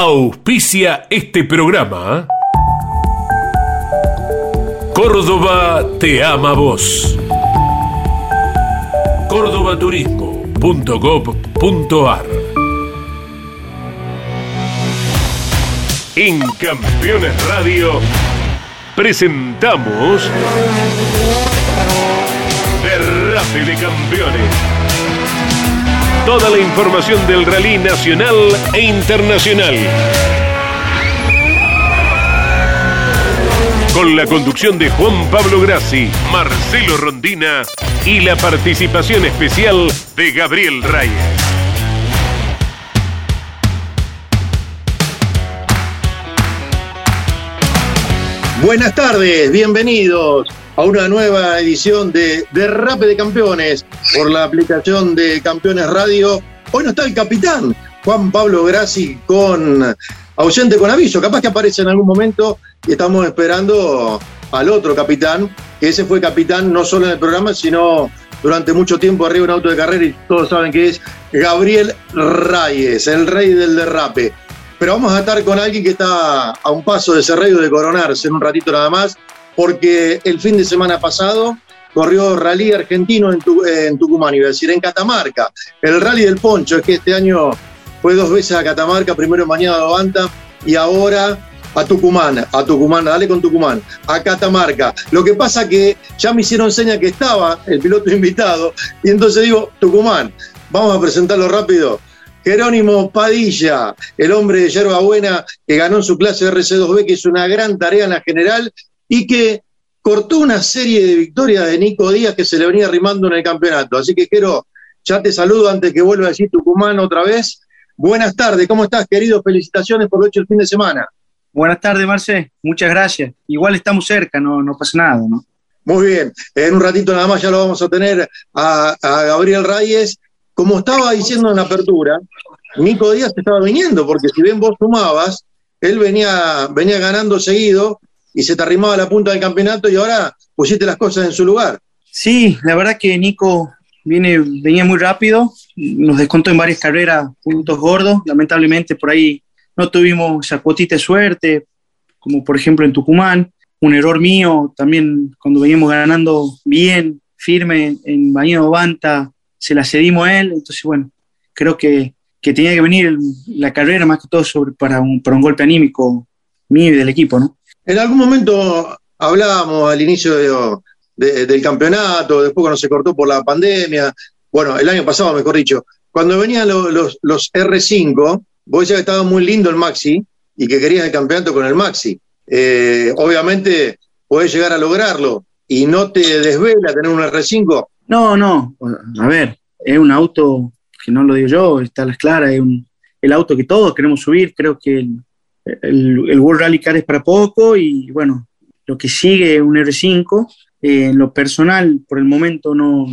auspicia este programa. Córdoba te ama vos. cordobaturismo.gov.ar En Campeones Radio presentamos Derrape de Campeones. Toda la información del rally nacional e internacional. Con la conducción de Juan Pablo Grassi, Marcelo Rondina y la participación especial de Gabriel Reyes. Buenas tardes, bienvenidos a una nueva edición de Derrape de Campeones por la aplicación de Campeones Radio. Hoy no está el capitán, Juan Pablo Grassi, con ausente con aviso. Capaz que aparece en algún momento y estamos esperando al otro capitán, que ese fue capitán no solo en el programa, sino durante mucho tiempo arriba en un auto de carrera y todos saben que es Gabriel Reyes, el rey del derrape. Pero vamos a estar con alguien que está a un paso de ser rey de coronarse en un ratito nada más, porque el fin de semana pasado corrió rally argentino en, Tucumán, iba a decir, en Catamarca. El rally del Poncho, es que este año fue dos veces a Catamarca, primero en Bañada de Banta y ahora a Tucumán, a Tucumán, dale con Tucumán, a Catamarca. Lo que pasa que ya me hicieron seña que estaba el piloto invitado y entonces digo, Tucumán, vamos a presentarlo rápido. Jerónimo Padilla, el hombre de Yerba Buena que ganó en su clase RC2B, que es una gran tarea en la general y que cortó una serie de victorias de Nico Díaz que se le venía arrimando en el campeonato. Así que, Jero, ya te saludo antes que vuelva a decir Tucumán otra vez. Buenas tardes, ¿cómo estás, querido? Felicitaciones por lo hecho el fin de semana. Buenas tardes, Marce. Muchas gracias. Igual estamos cerca, no, no pasa nada, ¿no? Muy bien. En un ratito nada más ya lo vamos a tener a, Gabriel Reyes. Como estaba diciendo en la apertura, Nico Díaz estaba viniendo, porque si bien vos sumabas, él venía, venía ganando seguido y se te arrimaba la punta del campeonato y ahora pusiste las cosas en su lugar. Sí, la verdad que Nico viene, venía muy rápido, nos descontó en varias carreras puntos gordos, lamentablemente por ahí no tuvimos esa cuotita de suerte, como por ejemplo en Tucumán, un error mío, también cuando veníamos ganando bien, firme en Bañado Banta, se la cedimos a él, entonces bueno, creo que, que tenía que venir la carrera más que todo sobre, para, un, para un golpe anímico mío y del equipo, ¿no? En algún momento hablábamos al inicio del campeonato, después cuando se cortó por la pandemia, bueno, el año pasado mejor dicho, cuando venían los, los, los R5, vos decías que estaba muy lindo el Maxi y que querías el campeonato con el Maxi. Eh, obviamente podés llegar a lograrlo y no te desvela tener un R5. No, no, a ver, es un auto que no lo digo yo, está a las claras, es un, el auto que todos queremos subir, creo que el, el, World Rally Car es para poco y bueno, lo que sigue es un R5. Eh, en lo personal, por el momento no,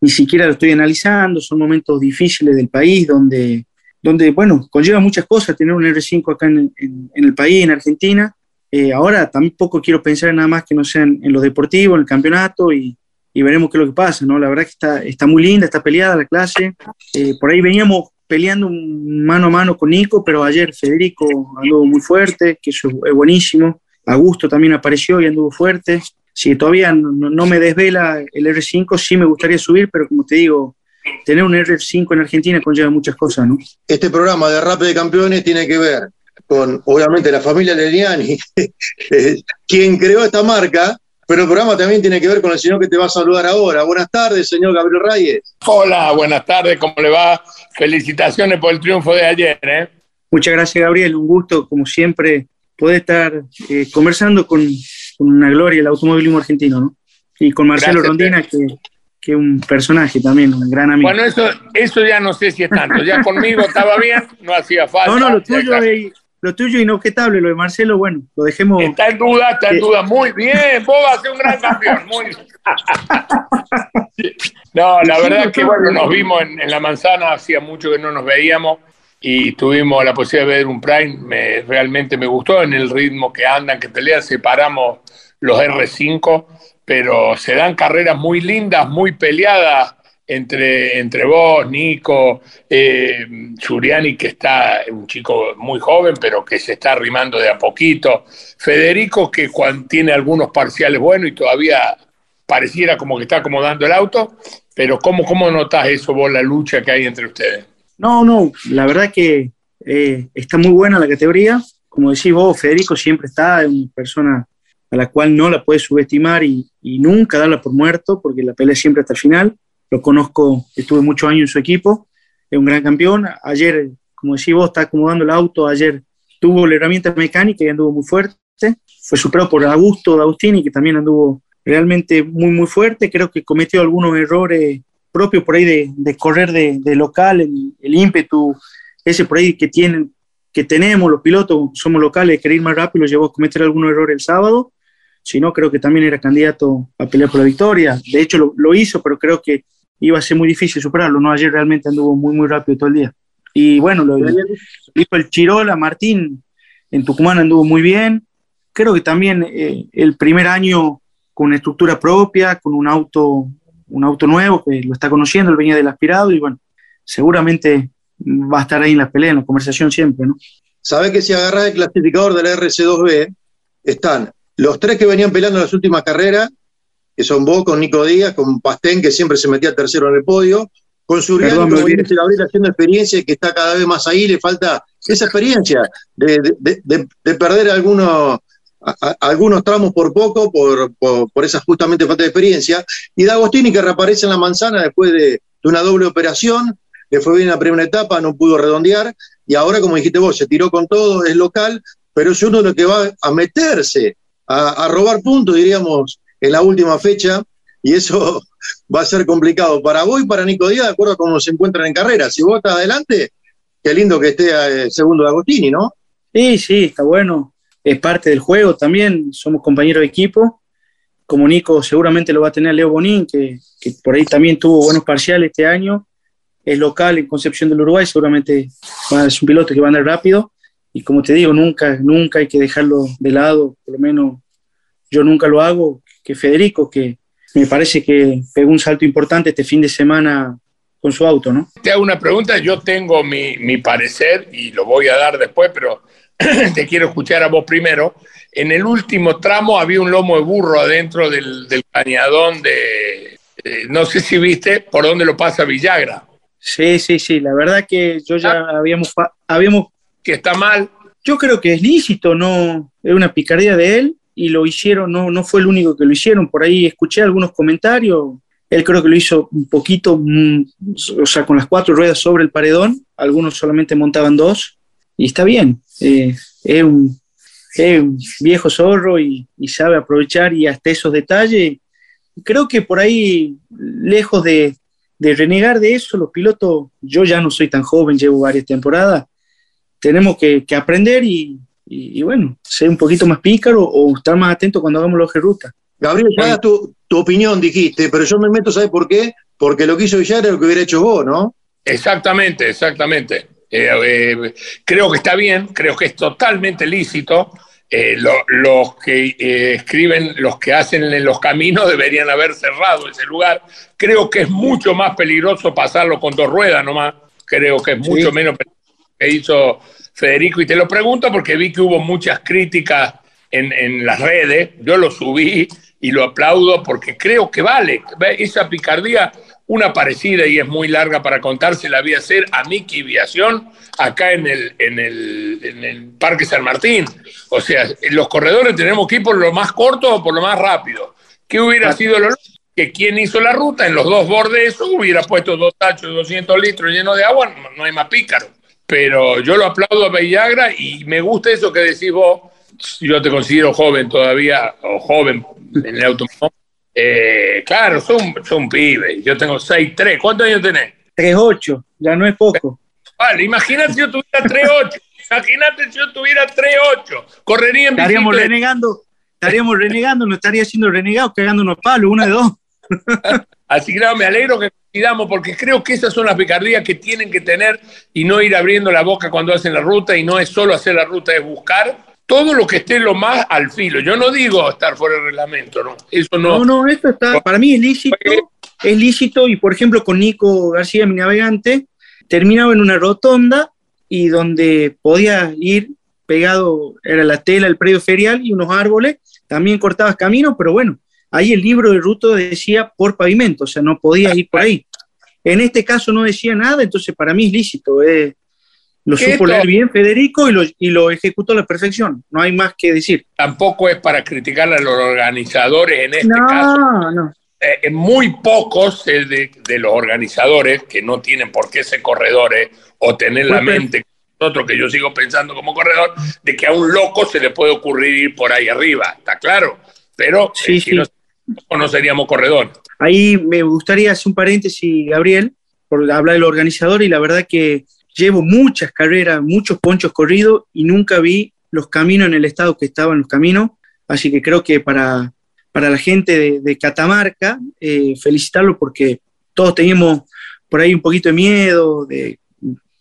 ni siquiera lo estoy analizando, son momentos difíciles del país donde donde, bueno, conlleva muchas cosas tener un R5 acá en, el país, en Argentina. Eh, ahora tampoco quiero pensar nada más que no sea en, lo deportivo, en el campeonato y, veremos qué es lo que pasa, ¿no? La verdad que está, está muy linda, está peleada la clase. Eh, por ahí veníamos peleando mano a mano con Nico, pero ayer Federico anduvo muy fuerte, que eso es buenísimo. Augusto también apareció y anduvo fuerte. Si todavía no, me desvela el R5, sí me gustaría subir, pero como te digo, tener un R5 en Argentina conlleva muchas cosas, ¿no? Este programa de Rap de Campeones tiene que ver con, obviamente, la familia Leliani, quien creó esta marca, pero el programa también tiene que ver con el señor que te va a saludar ahora. Buenas tardes, señor Gabriel Reyes. Hola, buenas tardes, ¿cómo le va? Felicitaciones por el triunfo de ayer, ¿eh? Muchas gracias, Gabriel. Un gusto, como siempre, poder estar eh, conversando con, una gloria el automovilismo argentino, ¿no? Y con Marcelo Rondina, que que un personaje también, un gran amigo. Bueno, eso, eso ya no sé si es tanto. Ya conmigo estaba bien, no hacía falta. No, no, lo tuyo, es, lo tuyo inobjetable, lo de Marcelo, bueno, lo dejemos. Está en duda, está en duda. Muy bien, vos vas a ser un gran campeón. Muy No, la verdad que bueno, nos vimos en, en, la manzana, hacía mucho que no nos veíamos y tuvimos la posibilidad de ver un Prime. Me, realmente me gustó en el ritmo que andan, que pelean, separamos los R5 pero se dan carreras muy lindas, muy peleadas entre, entre vos, Nico, eh, Giuliani, que está un chico muy joven, pero que se está arrimando de a poquito, Federico, que tiene algunos parciales buenos y todavía pareciera como que está acomodando el auto, pero ¿cómo, cómo notás eso vos, la lucha que hay entre ustedes? No, no, la verdad que eh, está muy buena la categoría. Como decís vos, Federico siempre está, es una persona a la cual no la puedes subestimar y, nunca darla por muerto, porque la pelea siempre hasta el final. Lo conozco, estuve muchos años en su equipo, es un gran campeón. Ayer, como decís vos, está acomodando el auto, ayer tuvo la herramienta mecánica y anduvo muy fuerte. Fue superado por Augusto Agustini, que también anduvo realmente muy, muy fuerte. Creo que cometió algunos errores propios por ahí de, correr de, local, el, el, ímpetu, ese por ahí que tienen, que tenemos los pilotos, somos locales, querer ir más rápido, llevó a cometer algunos errores el sábado. Si no, creo que también era candidato a pelear por la victoria. De hecho, lo, lo hizo, pero creo que iba a ser muy difícil superarlo. ¿no? Ayer realmente anduvo muy, muy rápido todo el día. Y bueno, lo dijo el Chirola, Martín, en Tucumán anduvo muy bien. Creo que también eh, el primer año con una estructura propia, con un auto, un auto nuevo que lo está conociendo, él venía del aspirado y bueno, seguramente va a estar ahí en la pelea, en la conversación siempre, ¿no? Sabes que si agarras el clasificador de la RC2B, están los tres que venían peleando en las últimas carreras, que son vos con Nico Díaz, con Pastén, que siempre se metía tercero en el podio, con Suriano, que viene Gabriel. Haciendo experiencia y que está cada vez más ahí, le falta esa experiencia de, de perder algunos algunos tramos por poco, por, por, esa justamente falta de experiencia, y D'Agostini que reaparece en la manzana después de, una doble operación, le fue bien en la primera etapa, no pudo redondear, y ahora, como dijiste vos, se tiró con todo, es local, pero es uno de los que va a meterse, a, robar puntos, diríamos, en la última fecha, y eso va a ser complicado para vos y para Nico Díaz, de acuerdo a cómo se encuentran en carrera. Si vos estás adelante, qué lindo que esté eh, segundo D'Agostini, ¿no? Sí, sí, está bueno es parte del juego también, somos compañeros de equipo. Como Nico seguramente lo va a tener Leo Bonín, que, por ahí también tuvo buenos parciales este año. Es local en Concepción del Uruguay, seguramente es un piloto que va a andar rápido. Y como te digo, nunca, nunca hay que dejarlo de lado, por lo menos yo nunca lo hago, que Federico, que me parece que pegó un salto importante este fin de semana con su auto, ¿no? Te hago una pregunta, yo tengo mi, mi parecer y lo voy a dar después, pero te quiero escuchar a vos primero. En el último tramo había un lomo de burro adentro del, del cañadón de, no sé si viste por dónde lo pasa Villagra. Sí, sí, sí, la verdad que yo ya ah. habíamos, habíamos... Que está mal. Yo creo que es lícito, no, es una picardía de él y lo hicieron, no, no fue el único que lo hicieron, por ahí escuché algunos comentarios, él creo que lo hizo un poquito, mm, o sea, con las cuatro ruedas sobre el paredón, algunos solamente montaban dos, y está bien, eh, es, un, viejo zorro y, sabe aprovechar y hasta esos detalles. Creo que por ahí, lejos de, renegar de eso, los pilotos, yo ya no soy tan joven, llevo varias temporadas, tenemos que, aprender y, bueno, ser un poquito más pícaro o estar más atento cuando hagamos los de ruta. Gabriel, ya tu, tu opinión, dijiste, pero yo me meto, ¿sabes por qué? Porque lo que hizo Villar era lo que hubiera hecho vos, ¿no? Exactamente, exactamente. Eh, eh, creo que está bien, creo que es totalmente lícito. Eh, los que escriben, los que hacen en los caminos deberían haber cerrado ese lugar. Creo que es mucho más peligroso pasarlo con dos ruedas nomás. Creo que es mucho menos peligroso que hizo Federico. Y te lo pregunto porque vi que hubo muchas críticas en, en las redes. Yo lo subí y lo aplaudo porque creo que vale. Esa picardía una parecida y es muy larga para contarse, la vi hacer a Miki Viación acá en el, en, el, en el Parque San Martín. O sea, los corredores tenemos que ir por lo más corto o por lo más rápido. ¿Qué hubiera sido lo que quien hizo la ruta en los dos bordes eso hubiera puesto dos tachos de 200 litros llenos de agua? No, hay más pícaro. Pero yo lo aplaudo a Bellagra y me gusta eso que decís vos. Yo te considero joven todavía, o joven en el automóvil eh, claro, son, son pibes. Yo tengo 6'3. ¿Cuántos años tenés? 3'8. Ya no es poco. Vale, imagínate si yo tuviera 3'8. imagínate si yo tuviera 3'8. Correría en Estaríamos renegando. Estaríamos renegando, no estaría siendo renegado, cagando unos palos, una de dos. Así que me alegro que porque creo que esas son las picardías que tienen que tener y no ir abriendo la boca cuando hacen la ruta y no es solo hacer la ruta, es buscar todo lo que esté lo más al filo. Yo no digo estar fuera del reglamento, ¿no? Eso no. No, no, esto está, para mí es lícito, es lícito y por ejemplo con Nico García, mi navegante, terminaba en una rotonda y donde podía ir pegado, era la tela, el predio ferial y unos árboles, también cortabas camino, pero bueno, ahí el libro de ruta decía por pavimento, o sea, no podías ir por ahí. En este caso no decía nada, entonces para mí es lícito. Eh, lo supo leer bien Federico y lo, y lo ejecutó a la perfección. No hay más que decir. Tampoco es para criticar a los organizadores en este caso. No. Eh, muy pocos de, de, los organizadores que no tienen por qué ser corredores o tener la mente nosotros que yo sigo pensando como corredor de que a un loco se le puede ocurrir ir por ahí arriba, está claro. Pero eh, si No, no seríamos corredores. Ahí me gustaría hacer un paréntesis, Gabriel, por hablar del organizador y la verdad que llevo muchas carreras, muchos ponchos corridos y nunca vi los caminos en el estado que estaban los caminos, así que creo que para, para la gente de, Catamarca, eh, felicitarlo porque todos teníamos por ahí un poquito de miedo, de,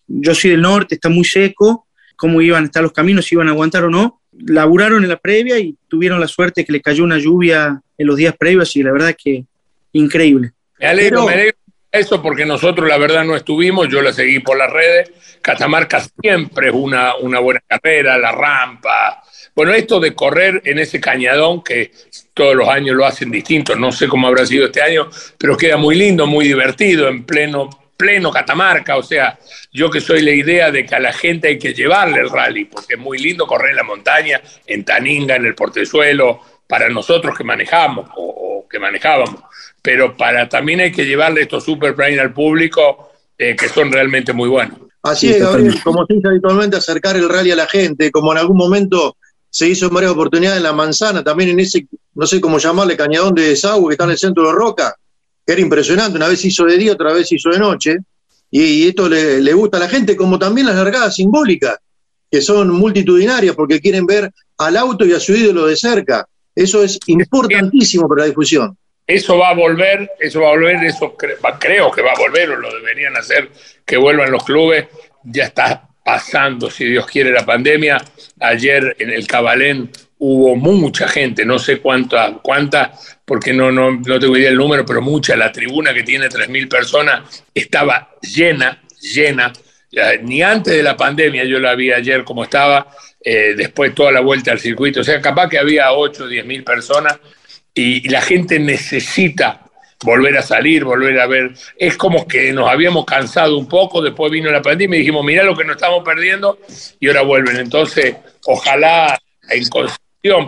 yo soy del norte, está muy seco, cómo iban a estar los caminos, si iban a aguantar o no. Laburaron en la previa y tuvieron la suerte que le cayó una lluvia en los días previos y la verdad que increíble. Me alegro, me alegro eso porque nosotros la verdad no estuvimos, yo la seguí por las redes. Catamarca siempre es una, una buena carrera, la rampa. Bueno, esto de correr en ese cañadón que todos los años lo hacen distinto, no sé cómo habrá sido este año, pero queda muy lindo, muy divertido, en pleno, pleno Catamarca. O sea, yo que soy la idea de que a la gente hay que llevarle el rally, porque es muy lindo correr en la montaña, en Taninga, en el portezuelo, para nosotros que manejamos o que manejábamos pero para también hay que llevarle estos super prime al público eh, que son realmente muy buenos. Así es, Gabriel, como se dice habitualmente, acercar el rally a la gente, como en algún momento se hizo en varias oportunidades en La Manzana, también en ese, no sé cómo llamarle, cañadón de desagüe que está en el centro de Roca, era impresionante, una vez hizo de día, otra vez hizo de noche, y, esto le, gusta a la gente, como también las largadas simbólicas, que son multitudinarias porque quieren ver al auto y a su ídolo de cerca. Eso es importantísimo para la difusión. Eso va a volver, eso va a volver, eso creo que va a volver, o lo deberían hacer, que vuelvan los clubes. Ya está pasando, si Dios quiere, la pandemia. Ayer en el Cabalén hubo mucha gente, no sé cuánta, cuánta porque no, no, no tengo idea del número, pero mucha. La tribuna que tiene 3.000 personas estaba llena, llena. Ni antes de la pandemia yo la vi ayer como estaba, eh, después toda la vuelta al circuito. O sea, capaz que había 8 o 10 mil personas y, la gente necesita volver a salir, volver a ver. Es como que nos habíamos cansado un poco, después vino la pandemia y dijimos, mira lo que nos estamos perdiendo y ahora vuelven. Entonces, ojalá en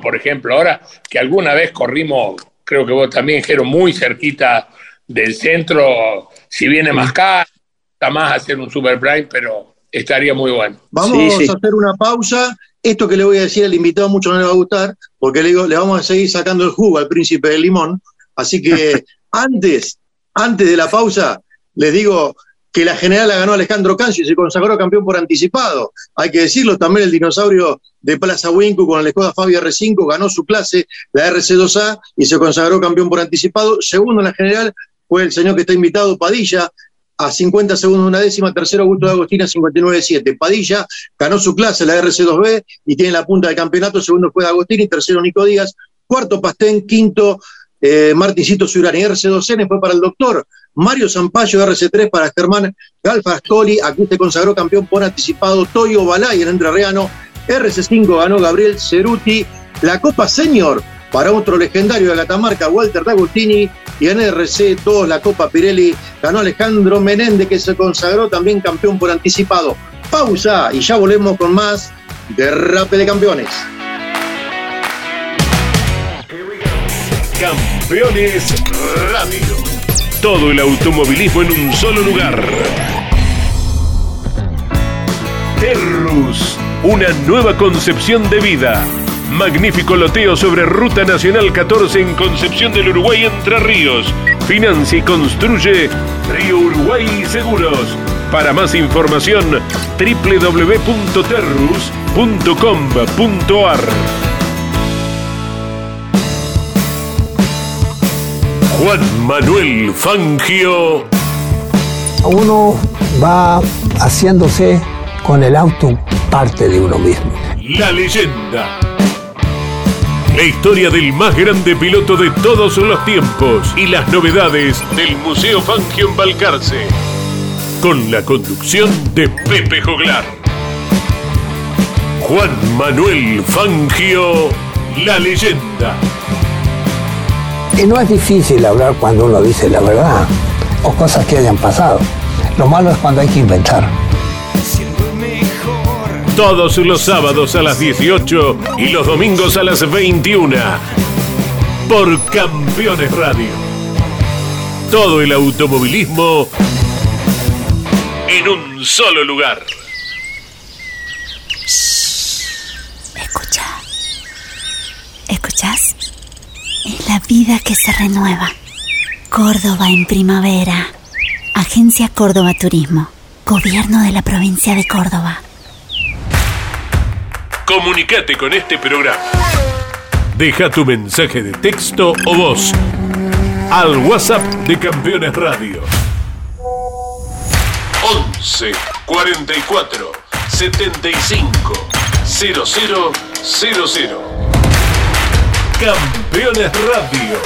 por ejemplo, ahora que alguna vez corrimos, creo que vos también, Jero, muy cerquita del centro, si viene más caro, está más hacer un Super Prime, pero estaría muy bueno. Vamos a hacer una pausa esto que le voy a decir al invitado mucho no le va a gustar, porque le, digo, le vamos a seguir sacando el jugo al príncipe del limón. Así que antes, antes de la pausa, les digo que la general la ganó Alejandro Cancio y se consagró campeón por anticipado. Hay que decirlo, también el dinosaurio de Plaza Winco con la Skoda Fabia R5 ganó su clase, la RC2A, y se consagró campeón por anticipado. Segundo en la general fue el señor que está invitado, Padilla, a 50 segundos una décima, tercero Augusto de Agostina 59-7. Padilla ganó su clase, la RC2B, y tiene la punta del campeonato, segundo fue de Agostini, tercero Nico Díaz, cuarto Pastén, quinto eh, Martincito Surani, RC2N fue para el doctor, Mario Zampayo, RC3 para Germán Galfascoli, aquí se consagró campeón por anticipado, Toyo Balay en Entrerriano, RC5 ganó Gabriel Ceruti, la Copa Senior para otro legendario de Catamarca, Walter D'Agostini, y en RC 2 la Copa Pirelli ganó Alejandro Menéndez, que se consagró también campeón por anticipado. Pausa y ya volvemos con más Derrape de Campeones. Campeones Radio. Todo el automovilismo en un solo lugar. Terrus, una nueva concepción de vida Magnífico loteo sobre Ruta Nacional 14 en Concepción del Uruguay Entre Ríos. Financia y construye Río Uruguay Seguros. Para más información, www.terrus.com.ar. Juan Manuel Fangio. Uno va haciéndose con el auto parte de uno mismo. La leyenda La historia del más grande piloto de todos los tiempos y las novedades del Museo Fangio en Balcarce. Con la conducción de Pepe Joglar. Juan Manuel Fangio, la leyenda. Y no es difícil hablar cuando uno dice la verdad o cosas que hayan pasado. Lo malo es cuando hay que inventar. Todos los sábados a las 18 y los domingos a las 21. Por Campeones Radio. Todo el automovilismo en un solo lugar. Escucha. ¿Escuchas? La vida que se renueva. Córdoba en primavera. Agencia Córdoba Turismo. Gobierno de la provincia de Córdoba. Comunicate con este programa. Deja tu mensaje de texto o voz al WhatsApp de Campeones Radio. 11 44 75 0000. Campeones Radio.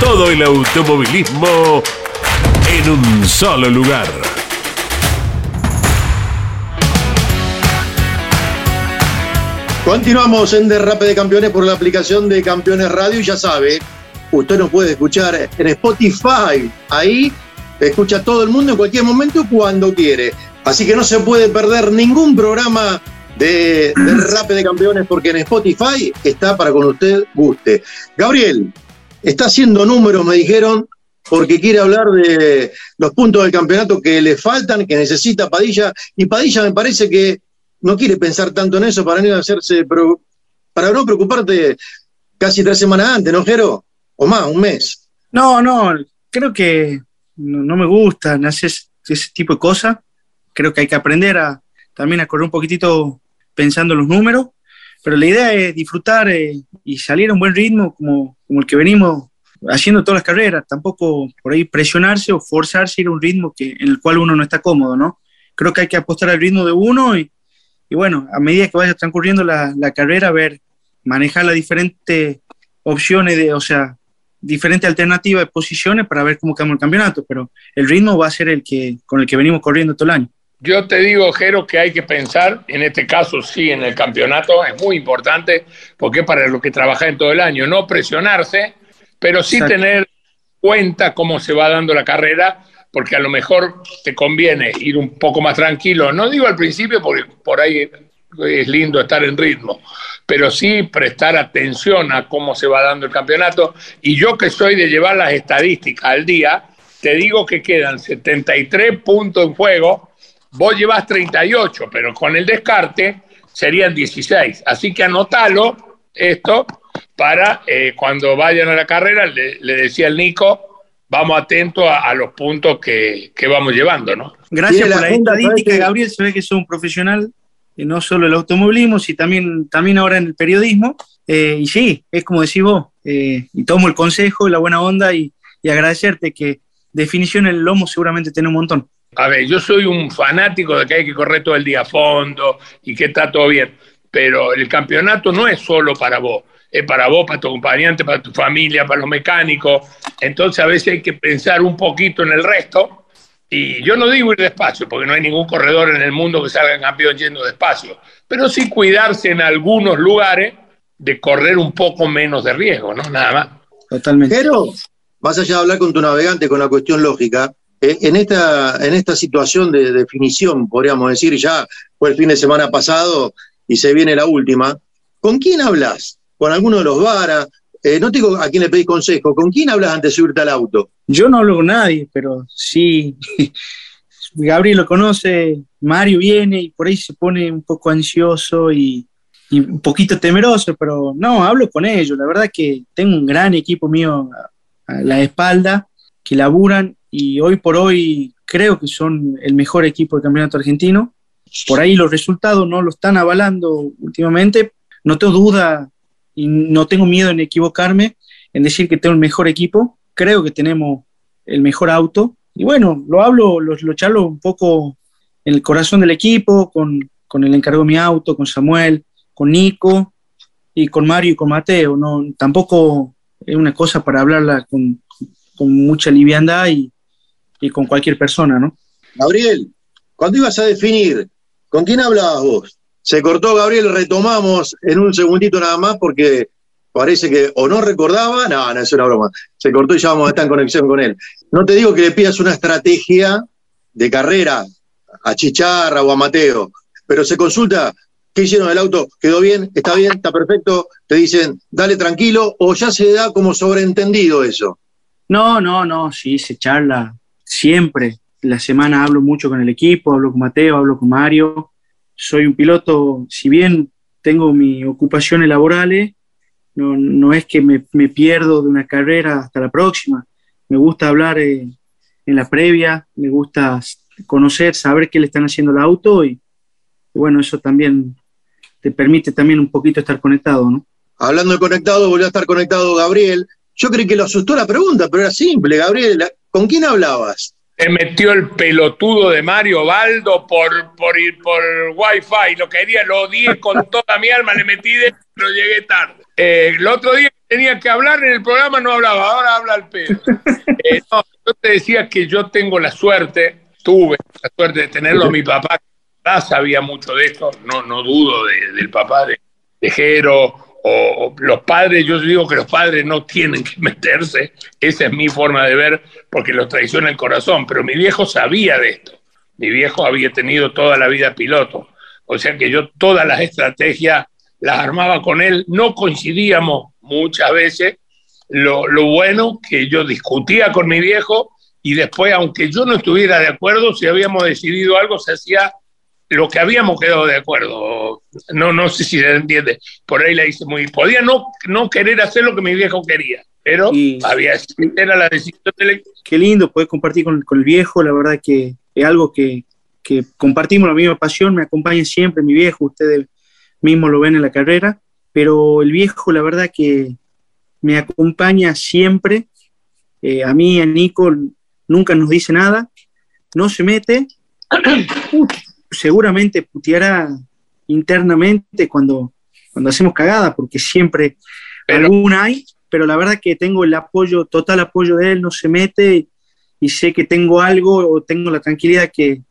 Todo el automovilismo en un solo lugar. Continuamos en Derrape de Campeones por la aplicación de Campeones Radio y ya sabe, usted nos puede escuchar en Spotify. Ahí escucha todo el mundo en cualquier momento cuando quiere. Así que no se puede perder ningún programa de Derrape de Campeones porque en Spotify está para cuando usted guste. Gabriel, está haciendo números, me dijeron, porque quiere hablar de los puntos del campeonato que le faltan, que necesita Padilla. Y Padilla me parece que no quiere pensar tanto en eso para no hacerse, para no preocuparte casi tres semanas antes, ¿no, Jero? O más, un mes. No, no, creo que no, me gusta hacer ese tipo de cosas. Creo que hay que aprender a también a correr un poquitito pensando en los números, pero la idea es disfrutar eh, y salir a un buen ritmo como, como el que venimos haciendo todas las carreras, tampoco por ahí presionarse o forzarse a ir a un ritmo que, en el cual uno no está cómodo, ¿no? Creo que hay que apostar al ritmo de uno y, y bueno, a medida que vaya transcurriendo la, la carrera, ver, manejar las diferentes opciones, de, o sea, diferentes alternativas de posiciones para ver cómo cambia el campeonato, pero el ritmo va a ser el que con el que venimos corriendo todo el año. Yo te digo, Jero, que hay que pensar, en este caso sí, en el campeonato, es muy importante, porque es para lo que trabaja en todo el año, no presionarse, pero sí tener cuenta cómo se va dando la carrera porque a lo mejor te conviene ir un poco más tranquilo. No digo al principio porque por ahí es lindo estar en ritmo, pero sí prestar atención a cómo se va dando el campeonato. Y yo que soy de llevar las estadísticas al día, te digo que quedan 73 puntos en juego, vos llevas 38, pero con el descarte serían 16. Así que anótalo esto para eh, cuando vayan a la carrera, le, le decía el Nico, vamos atentos a, los puntos que, vamos llevando, ¿no? Gracias por la, estadística, Gabriel. Se ve que sos un profesional, y no solo el automovilismo, sino también, también ahora en el periodismo. Eh, y sí, es como decís vos, eh, y tomo el consejo y la buena onda y, agradecerte que definición el lomo seguramente tiene un montón. A ver, yo soy un fanático de que hay que correr todo el día a fondo y que está todo bien, pero el campeonato no es solo para vos es para vos, para tu acompañante, para tu familia, para los mecánicos. Entonces a veces hay que pensar un poquito en el resto. Y yo no digo ir despacio, porque no hay ningún corredor en el mundo que salga campeón yendo despacio, pero sí cuidarse en algunos lugares de correr un poco menos de riesgo, ¿no? Nada más. Totalmente. Pero, más allá de hablar con tu navegante con la cuestión lógica, en, esta, en esta situación de definición, podríamos decir, ya fue el fin de semana pasado y se viene la última, ¿con quién hablas? con alguno de los varas. Eh, no te digo a quién le pedís consejo, ¿con quién hablas antes de subirte al auto? Yo no hablo con nadie, pero sí, Gabriel lo conoce, Mario viene y por ahí se pone un poco ansioso y, un poquito temeroso, pero no, hablo con ellos. La verdad que tengo un gran equipo mío a la espalda que laburan y hoy por hoy creo que son el mejor equipo del campeonato argentino. Por ahí los resultados no lo están avalando últimamente. No tengo duda y no tengo miedo en equivocarme, en decir que tengo el mejor equipo, creo que tenemos el mejor auto. Y bueno, lo hablo, lo, lo charlo un poco en el corazón del equipo, con, con el encargo de mi auto, con Samuel, con Nico. y con Mario y con Mateo. No, tampoco es una cosa para hablarla con, con mucha liviandad y, y, con cualquier persona, ¿no? Gabriel, cuando ibas a definir, ¿con quién hablabas vos? Se cortó Gabriel, retomamos en un segundito nada más porque parece que o no recordaba, no, no es una broma, se cortó y ya vamos a estar en conexión con él. No te digo que le pidas una estrategia de carrera a Chicharra o a Mateo, pero se consulta qué hicieron el auto, quedó bien, está bien, está perfecto, te dicen, dale tranquilo, o ya se da como sobreentendido eso. No, no, no, sí, se charla siempre. La semana hablo mucho con el equipo, hablo con Mateo, hablo con Mario. Soy un piloto, si bien tengo mis ocupaciones laborales, no, no es que me, me, pierdo de una carrera hasta la próxima. Me gusta hablar eh, en la previa, me gusta conocer, saber qué le están haciendo el auto y, y, bueno, eso también te permite también un poquito estar conectado, ¿no? Hablando de conectado, volvió a estar conectado Gabriel. Yo creí que lo asustó la pregunta, pero era simple, Gabriel. ¿Con quién hablabas? Se metió el pelotudo de Mario Baldo por, por ir por Wi-Fi. Lo quería, lo odié con toda mi alma, le metí dentro, pero llegué tarde. Eh, el otro día tenía que hablar en el programa, no hablaba, ahora habla el pedo. Eh, no, yo te decía que yo tengo la suerte, tuve la suerte de tenerlo mi papá, sabía mucho de esto, no, no dudo de, del papá de, de Jero, o, los padres, yo digo que los padres no tienen que meterse, esa es mi forma de ver, porque los traiciona el corazón, pero mi viejo sabía de esto, mi viejo había tenido toda la vida piloto, o sea que yo todas las estrategias las armaba con él, no coincidíamos muchas veces, lo, lo, bueno que yo discutía con mi viejo y después, aunque yo no estuviera de acuerdo, si habíamos decidido algo, se hacía lo que habíamos quedado de acuerdo. No, no sé si se entiende. Por ahí le hice muy. Podía no, no querer hacer lo que mi viejo quería, pero y, había era la decisión del. Qué lindo poder compartir con, con, el viejo, la verdad que es algo que, que compartimos la misma pasión, me acompaña siempre mi viejo, ustedes mismo lo ven en la carrera, pero el viejo, la verdad que me acompaña siempre. Eh, a mí, a Nico, nunca nos dice nada, no se mete. seguramente puteará internamente cuando, cuando hacemos cagada, porque siempre pero, alguna hay, pero la verdad que tengo el apoyo, total apoyo de él, no se mete y, sé que tengo algo o tengo la tranquilidad que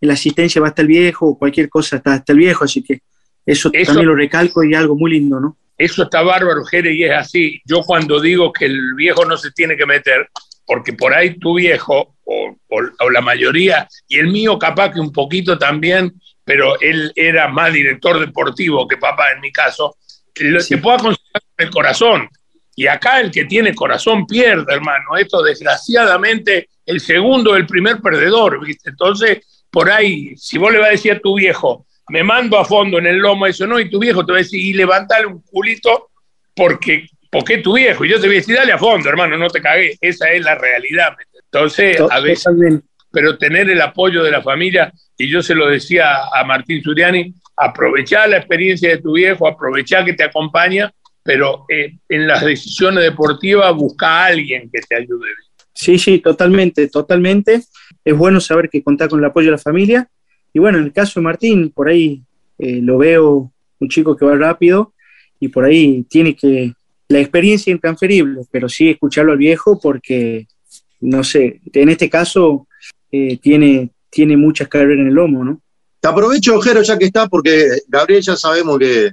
la asistencia va hasta el viejo o cualquier cosa está hasta el viejo, así que eso, eso, también lo recalco y algo muy lindo, ¿no? Eso está bárbaro, Jere, y es así. Yo cuando digo que el viejo no se tiene que meter, porque por ahí tu viejo, o, o, o, la mayoría, y el mío capaz que un poquito también, pero él era más director deportivo que papá en mi caso, lo, sí. puedo aconsejar el corazón. Y acá el que tiene corazón pierde, hermano. Esto desgraciadamente el segundo, el primer perdedor, ¿viste? Entonces, por ahí, si vos le vas a decir a tu viejo, me mando a fondo en el lomo, eso no, y tu viejo te va a decir, y levantale un culito porque, porque tu viejo. Y yo te voy a decir, dale a fondo, hermano, no te cagué. Esa es la realidad. Entonces, a veces, pero tener el apoyo de la familia, y yo se lo decía a Martín Suriani, aprovechar la experiencia de tu viejo, aprovechar que te acompaña, pero eh, en las decisiones deportivas busca a alguien que te ayude. Sí, sí, totalmente, totalmente. Es bueno saber que contás con el apoyo de la familia y bueno, en el caso de Martín, por ahí eh, lo veo un chico que va rápido y por ahí tiene que, la experiencia intransferible, pero sí escucharlo al viejo porque, no sé, en este caso eh, tiene, tiene muchas carreras en el lomo, ¿no? Te aprovecho, Ojero, ya que está, porque Gabriel ya sabemos que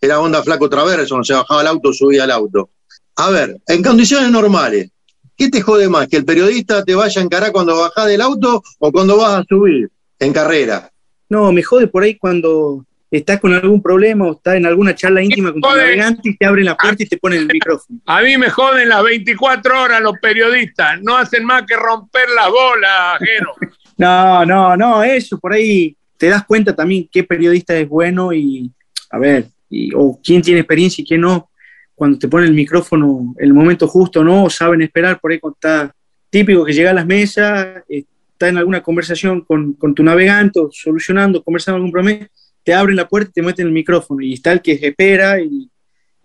era onda flaco traverso, se bajaba el auto, subía al auto. A ver, en condiciones normales, ¿qué te jode más? ¿Que el periodista te vaya a encarar cuando bajás del auto o cuando vas a subir? en carrera. No, me jode por ahí cuando estás con algún problema o estás en alguna charla íntima con tu navegante y te abren la puerta y te ponen el micrófono. A mí me joden las 24 horas los periodistas, no hacen más que romper las bolas, Jero. no, no, no, eso, por ahí te das cuenta también qué periodista es bueno y, a ver, y, o quién tiene experiencia y quién no, cuando te ponen el micrófono el momento justo no, o saben esperar, por ahí cuando está típico que llega a las mesas, está en alguna conversación con, con tu navegante o solucionando, conversando algún problema, te abren la puerta y te meten el micrófono. Y está el que espera y,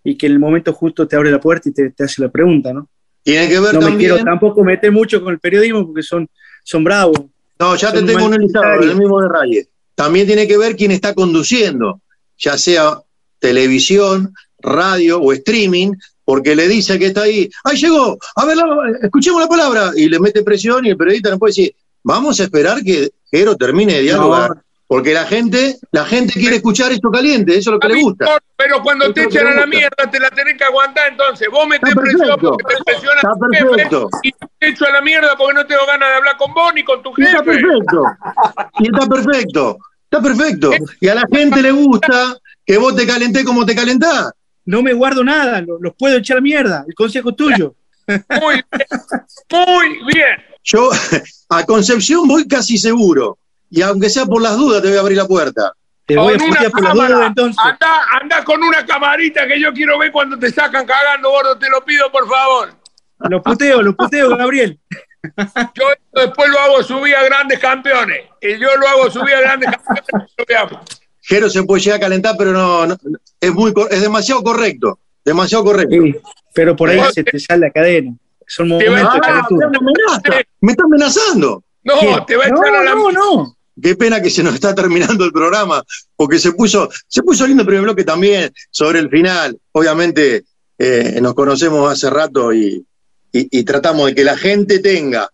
y que en el momento justo te abre la puerta y te, te hace la pregunta, ¿no? Tiene que ver no también... me quiero tampoco meter mucho con el periodismo porque son, son bravos. No, ya te tengo analizado, el mismo de Reyes. También tiene que ver quién está conduciendo, ya sea televisión, radio o streaming, porque le dice que está ahí, ¡ay, llegó! A ver, la- escuchemos la palabra, y le mete presión y el periodista no puede decir, vamos a esperar que Jero termine de dialogar, No. Porque la gente, la gente quiere escuchar esto caliente, eso es lo que A le gusta. Pero cuando Eso te echan a la mierda, te la tenés que aguantar. Entonces, vos metés Está presión perfecto. porque te presiona Está tu jefe, perfecto. y te echo a la mierda porque no tengo ganas de hablar con vos ni con tu Y está jefe. perfecto. Y está perfecto. Está perfecto. Y a la gente le gusta que vos te calentés como te calentás. No me guardo nada, lo- los puedo echar a mierda. El consejo es tuyo. Muy bien. Muy bien. Yo a Concepción voy casi seguro. Y aunque sea por las dudas, te voy a abrir la puerta. Te voy a putear por la cámara. duda entonces. Anda, anda con una camarita que yo quiero ver cuando te sacan cagando, gordo. Te lo pido, por favor. Lo puteo, lo puteo, Gabriel. Yo esto después lo hago subir a grandes campeones. Y yo lo hago subir a grandes campeones. Jero se puede llegar a calentar, pero no, no- es, muy, es demasiado correcto. Demasiado correcto. Sí, pero por ahí se te- sale la cadena. Son momentos de calentura. Me está amenazando. No, te va a echar a la no, no. Qué pena que se nos está terminando el programa, porque se puso, se puso lindo el primer bloque también sobre el final. Obviamente eh, nos conocemos hace rato y, y- y tratamos de que la gente tenga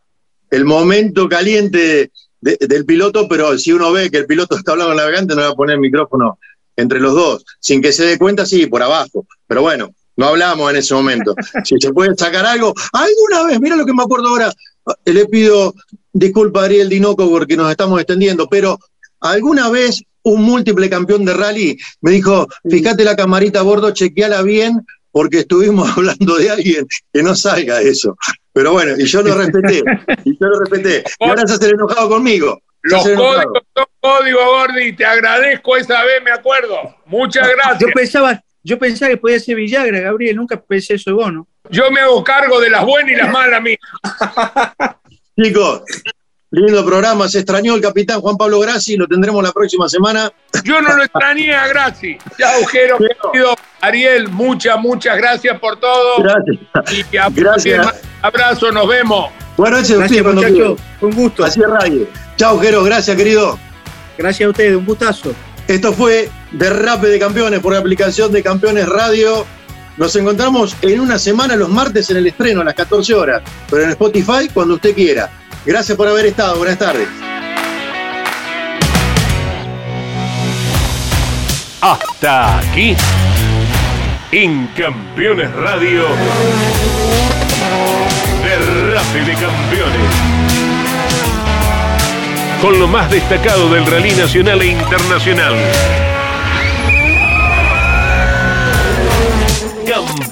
el momento caliente de- del piloto, pero si uno ve que el piloto está hablando con el navegante, no va a poner el micrófono entre los dos. Sin que se dé cuenta, sí, por abajo. Pero bueno, no hablamos en ese momento. Si se puede sacar algo, alguna vez, mira lo que me acuerdo ahora, le pido disculpa Ariel Dinoco porque nos estamos extendiendo, pero alguna vez un múltiple campeón de rally me dijo, fíjate la camarita a bordo, chequeala bien, porque estuvimos hablando de alguien que no salga eso. Pero bueno, y yo lo respeté, y yo lo respeté. Y ahora se hace enojado conmigo. Los códigos son códigos, Gordi. Te agradezco esa vez, me acuerdo. Muchas Yo gracias. pensaba, yo pensaba que podía ser Villagra, Gabriel. Nunca pensé eso de vos, ¿no? Yo me hago cargo de las buenas y las malas mías. Chicos, lindo programa, se extrañó el capitán Juan Pablo Grassi, lo tendremos la próxima semana. Yo no lo extrañé a Graci. Ya, Ujero, querido Ariel, muchas, muchas gracias por todo. Gracias. Y a- Gracias. abrazo, nos vemos. Buenas noches, Gracias, muchachos. un gusto. Así es radio. Chao, Jero, gracias, querido. Gracias a ustedes, un gustazo. Esto fue Derrape de Campeones por la aplicación de Campeones Radio. Nos encontramos en una semana los martes en el estreno a las 14 horas, pero en Spotify cuando usted quiera. Gracias por haber estado. Buenas tardes. Hasta aquí. En Campeones Radio. Derrape de Campeones. Con lo más destacado del rally nacional e internacional.